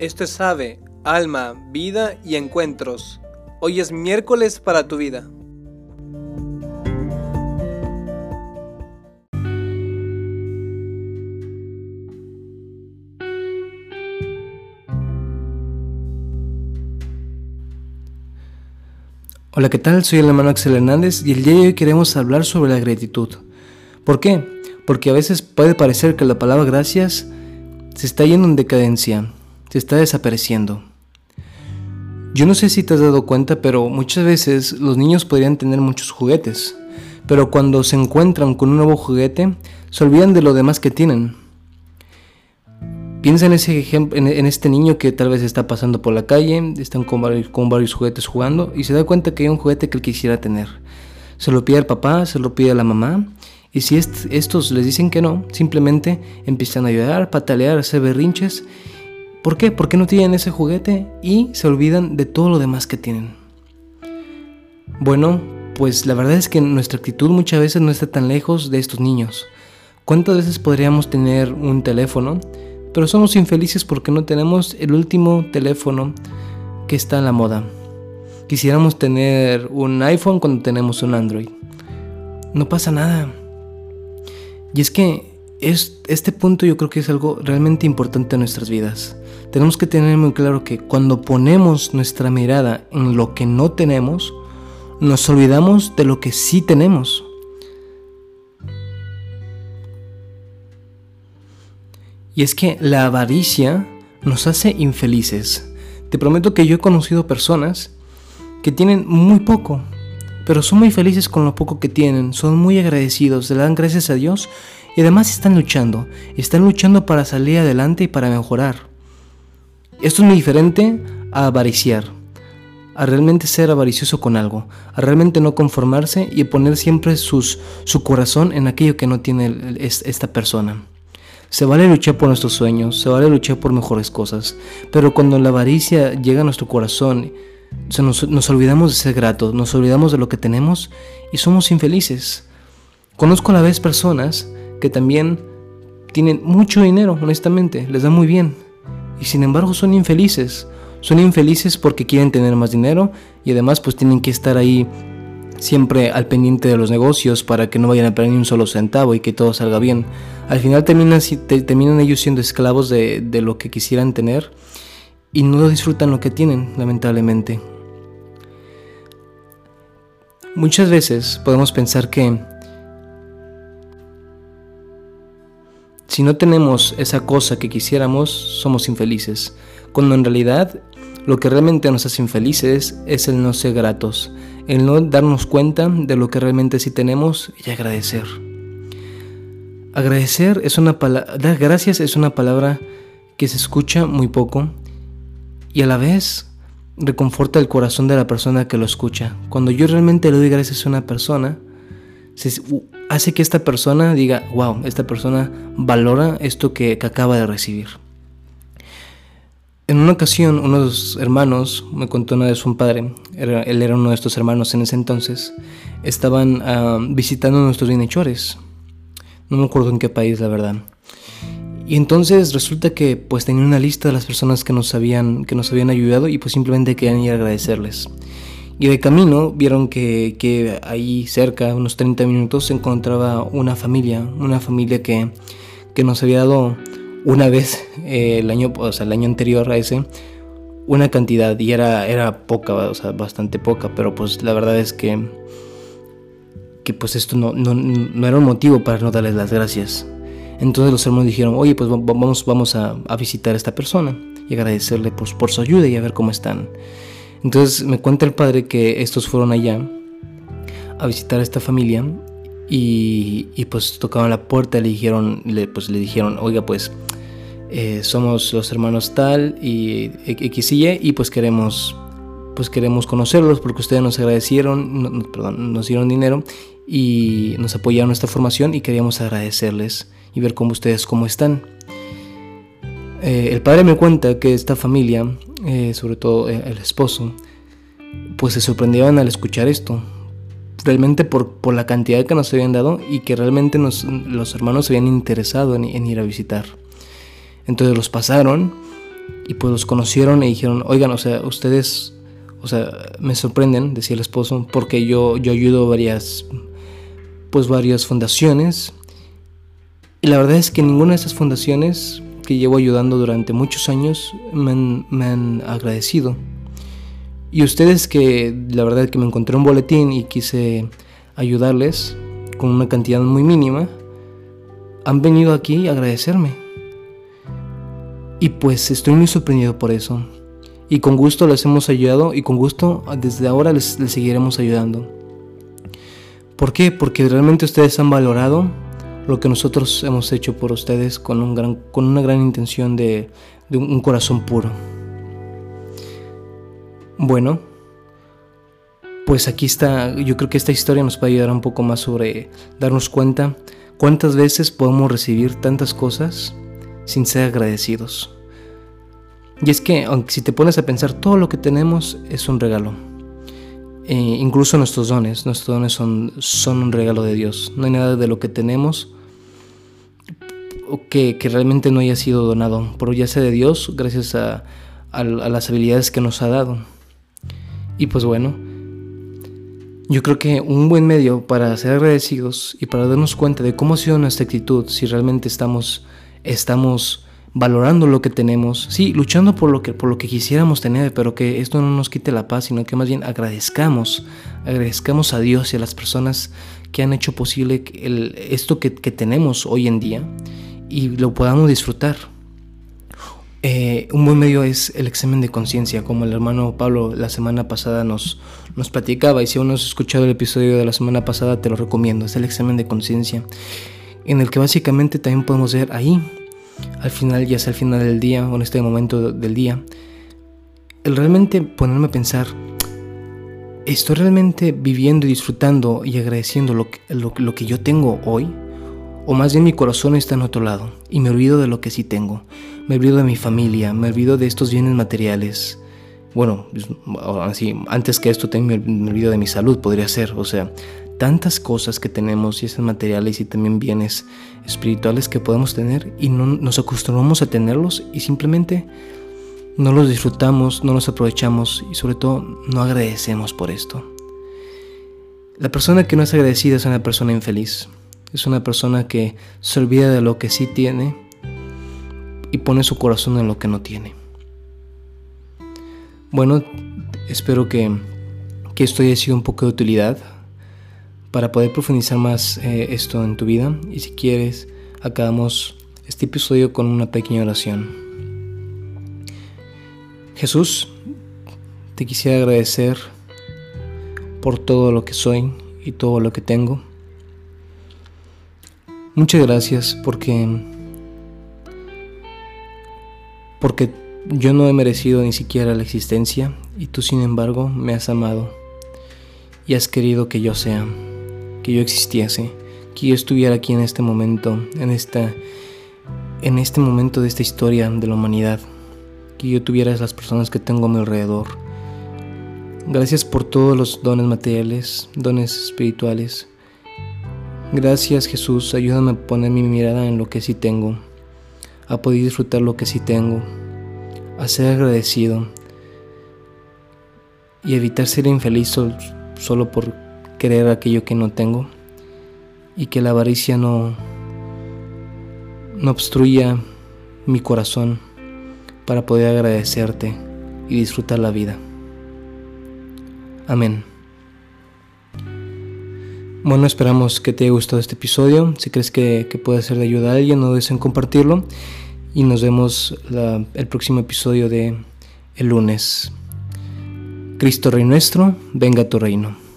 Esto es Ave, Alma, Vida y Encuentros. Hoy es miércoles para tu vida. Hola, ¿qué tal? Soy el hermano Axel Hernández y el día de hoy queremos hablar sobre la gratitud. ¿Por qué? Porque a veces puede parecer que la palabra gracias se está yendo en decadencia, se está desapareciendo. Yo no sé si te has dado cuenta, pero muchas veces los niños podrían tener muchos juguetes, pero cuando se encuentran con un nuevo juguete, se olvidan de lo demás que tienen. Piensa en, ese en, este niño que tal vez está pasando por la calle, están con varios, juguetes jugando y se da cuenta que hay un juguete que él quisiera tener. Se lo pide al papá, se lo pide a la mamá y si estos les dicen que no, simplemente empiezan a llorar, patalear, hacer berrinches ¿Por qué? Porque no tienen ese juguete y se olvidan de todo lo demás que tienen. Bueno, pues la verdad es que nuestra actitud muchas veces no está tan lejos de estos niños. ¿Cuántas veces podríamos tener un teléfono, pero somos infelices porque no tenemos el último teléfono que está en la moda? Quisiéramos tener un iPhone cuando tenemos un Android. No pasa nada. Y es que este punto yo creo que es algo realmente importante en nuestras vidas. Tenemos que tener muy claro que cuando ponemos nuestra mirada en lo que no tenemos, nos olvidamos de lo que sí tenemos. Y es que la avaricia nos hace infelices. Te prometo que yo he conocido personas que tienen muy poco, pero son muy felices con lo poco que tienen, son muy agradecidos, le dan gracias a Dios y además están luchando, están luchando para salir adelante y para mejorar. Esto es muy diferente a avariciar, a realmente ser avaricioso con algo, a realmente no conformarse y poner siempre su corazón en aquello que no tiene esta persona. Se vale luchar por nuestros sueños, se vale luchar por mejores cosas, pero cuando la avaricia llega a nuestro corazón, nos, nos olvidamos de ser gratos, nos olvidamos de lo que tenemos y somos infelices. Conozco a la vez personas que también tienen mucho dinero, honestamente, les da muy bien, y sin embargo son infelices. Son infelices porque quieren tener más dinero y además pues tienen que estar ahí siempre al pendiente de los negocios para que no vayan a perder ni un solo centavo y que todo salga bien. Al final terminan, terminan ellos siendo esclavos de, de lo que quisieran tener y no disfrutan lo que tienen, lamentablemente. Muchas veces podemos pensar que Si no tenemos esa cosa que quisiéramos, somos infelices, cuando en realidad lo que realmente nos hace infelices es el no ser gratos, el no darnos cuenta de lo que realmente sí tenemos y agradecer. Agradecer es una palabra, dar gracias es una palabra que se escucha muy poco y a la vez reconforta el corazón de la persona que lo escucha. Cuando yo realmente le doy gracias a una persona, hace que esta persona diga, wow, esta persona valora esto que, acaba de recibir. En una ocasión, uno de los hermanos me contó una vez un padre, él era uno de estos hermanos en ese entonces, estaban visitando nuestros bienhechores. No me acuerdo en qué país, la verdad. Y entonces resulta que pues tenía una lista de las personas que nos habían, que nos habían ayudado y pues simplemente querían ir a agradecerles. Y de camino vieron que, ahí cerca, unos 30 minutos, se encontraba una familia, una familia que, nos había dado una vez eh, el año, o sea, el año anterior a ese, una cantidad y era, era poca, o sea, bastante poca, pero pues la verdad es que, que pues esto no, no, era un motivo para no darles las gracias. Entonces los hermanos dijeron, oye, pues vamos, vamos a, visitar a esta persona y agradecerle pues, por su ayuda y a ver cómo están. Entonces me cuenta el padre que estos fueron allá a visitar a esta familia y, pues tocaban la puerta y le dijeron, le, pues le dijeron, oiga pues eh, somos los hermanos tal y X y Y pues queremos pues queremos conocerlos porque ustedes nos agradecieron, perdón, nos dieron dinero y nos apoyaron esta formación y queríamos agradecerles y ver cómo ustedes cómo están. Eh, el padre me cuenta que esta familia eh, sobre todo eh, el esposo, pues se sorprendían al escuchar esto. Realmente por, por la cantidad que nos habían dado y que realmente los hermanos se habían interesado en, ir a visitar. Entonces los pasaron Y pues los conocieron y dijeron, oigan, o sea, ustedes, o sea, me sorprenden, decía el esposo, porque yo, yo ayudo varias, pues varias fundaciones. Y la verdad es que ninguna de esas fundaciones que llevo ayudando durante muchos años me han, agradecido. Y ustedes que la verdad que me encontré un boletín y quise ayudarles con una cantidad muy mínima, han venido aquí a agradecerme. Y pues estoy muy sorprendido por eso. Y con gusto les hemos ayudado y con gusto desde ahora les, les seguiremos ayudando. ¿Por qué? Porque realmente ustedes han valorado lo que nosotros hemos hecho por ustedes con, un gran, con una gran intención de, un corazón puro. Bueno, pues aquí está, yo creo que esta historia nos puede ayudar un poco más sobre darnos cuenta cuántas veces podemos recibir tantas cosas sin ser agradecidos. Y es que, aunque si te pones a pensar, todo lo que tenemos es un regalo. E incluso nuestros dones, nuestros dones son, son un regalo de Dios. No hay nada de lo que tenemos que, que realmente no haya sido donado, por ya sea de Dios, gracias a, a las habilidades que nos ha dado. Y pues bueno, yo creo que un buen medio para ser agradecidos y para darnos cuenta de cómo ha sido nuestra actitud, si realmente estamos, estamos valorando lo que tenemos, sí, luchando por lo que, por lo que quisiéramos tener, pero que esto no nos quite la paz, sino que más bien agradezcamos, agradezcamos a Dios y a las personas que han hecho posible el, esto que, que tenemos hoy en día y lo podamos disfrutar. Eh, un buen medio es el examen de conciencia, como el hermano Pablo la semana pasada nos, nos platicaba, y si aún no has escuchado el episodio de la semana pasada, te lo recomiendo, es el examen de conciencia, en el que básicamente también podemos ver ahí, al final, ya sea al final del día o en este momento del día, el realmente ponerme a pensar, ¿estoy realmente viviendo y disfrutando y agradeciendo lo lo, lo que yo tengo hoy? O más bien mi corazón está en otro lado y me olvido de lo que sí tengo. Me olvido de mi familia, me olvido de estos bienes materiales. Bueno, así, antes que esto también me olvido de mi salud, podría ser. O sea, tantas cosas que tenemos, y esas materiales y también bienes espirituales que podemos tener y no nos acostumbramos a tenerlos y simplemente no los disfrutamos, no los aprovechamos y sobre todo no agradecemos por esto. La persona que no es agradecida es una persona infeliz. Es una persona que se olvida de lo que sí tiene y pone su corazón en lo que no tiene. Bueno, espero que, que esto haya sido un poco de utilidad para poder profundizar más eh, esto en tu vida. Y si quieres, acabamos este episodio con una pequeña oración. Jesús, te quisiera agradecer por todo lo que soy y todo lo que tengo. Muchas gracias porque porque yo no he merecido ni siquiera la existencia y tú sin embargo me has amado y has querido que yo sea, que yo existiese, que yo estuviera aquí en este momento, en esta en este momento de esta historia de la humanidad, que yo tuviera las personas que tengo a mi alrededor. Gracias por todos los dones materiales, dones espirituales Gracias Jesús, ayúdame a poner mi mirada en lo que sí tengo, a poder disfrutar lo que sí tengo, a ser agradecido y evitar ser infeliz solo por querer aquello que no tengo y que la avaricia no, no obstruya mi corazón para poder agradecerte y disfrutar la vida. Amén. Bueno, esperamos que te haya gustado este episodio. Si crees que, puede ser de ayuda a alguien, no dudes en compartirlo. Y nos vemos el próximo episodio de el lunes. Cristo Rey nuestro, venga a tu reino.